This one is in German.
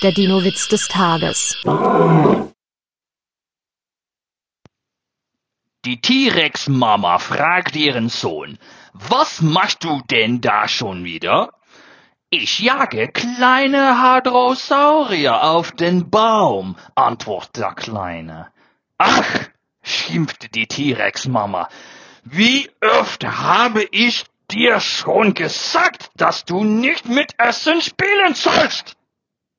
Der Dino-Witz des Tages. Die T-Rex-Mama fragt ihren Sohn, was machst du denn da schon wieder? Ich jage kleine Hadrosaurier auf den Baum, antwortet der Kleine. Ach, schimpfte die T-Rex-Mama, wie oft habe ich dir schon gesagt, dass du nicht mit Essen spielen sollst?